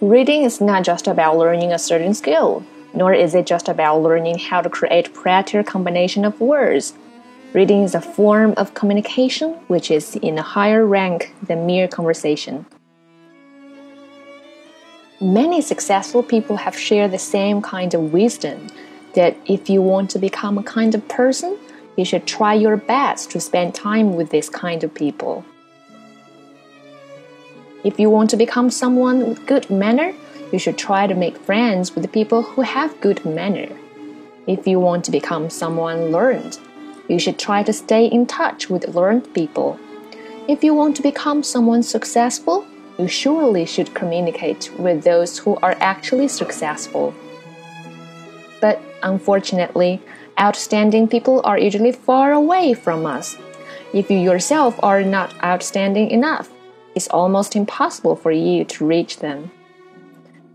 Reading is not just about learning a certain skill, nor is it just about learning how to create prettier combination of words. Reading is a form of communication which is in a higher rank than mere conversation. Many successful people have shared the same kind of wisdom that if you want to become a kind of person, you should try your best to spend time with this kind of people. If you want to become someone with good manner, you should try to make friends with people who have good manner. If you want to become someone learned, you should try to stay in touch with learned people. If you want to become someone successful, you surely should communicate with those who are actually successful. But unfortunately, outstanding people are usually far away from us. If you yourself are not outstanding enough, it's almost impossible for you to reach them.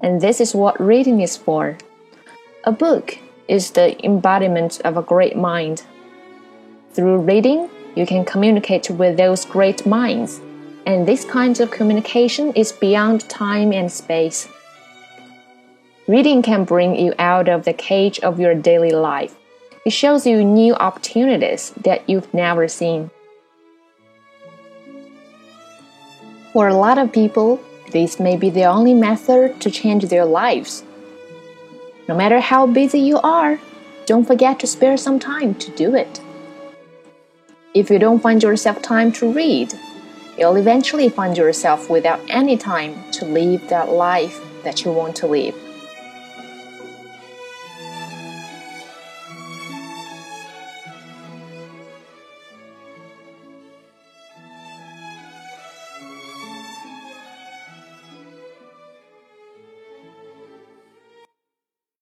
And this is what reading is for. A book is the embodiment of a great mind. Through reading, you can communicate with those great minds and this kind of communication is beyond time and space. Reading can bring you out of the cage of your daily life. It shows you new opportunities that you've never seen. For a lot of people, this may be the only method to change their lives. No matter how busy you are, don't forget to spare some time to do it. If you don't find yourself time to read, you'll eventually find yourself without any time to live that life that you want to live.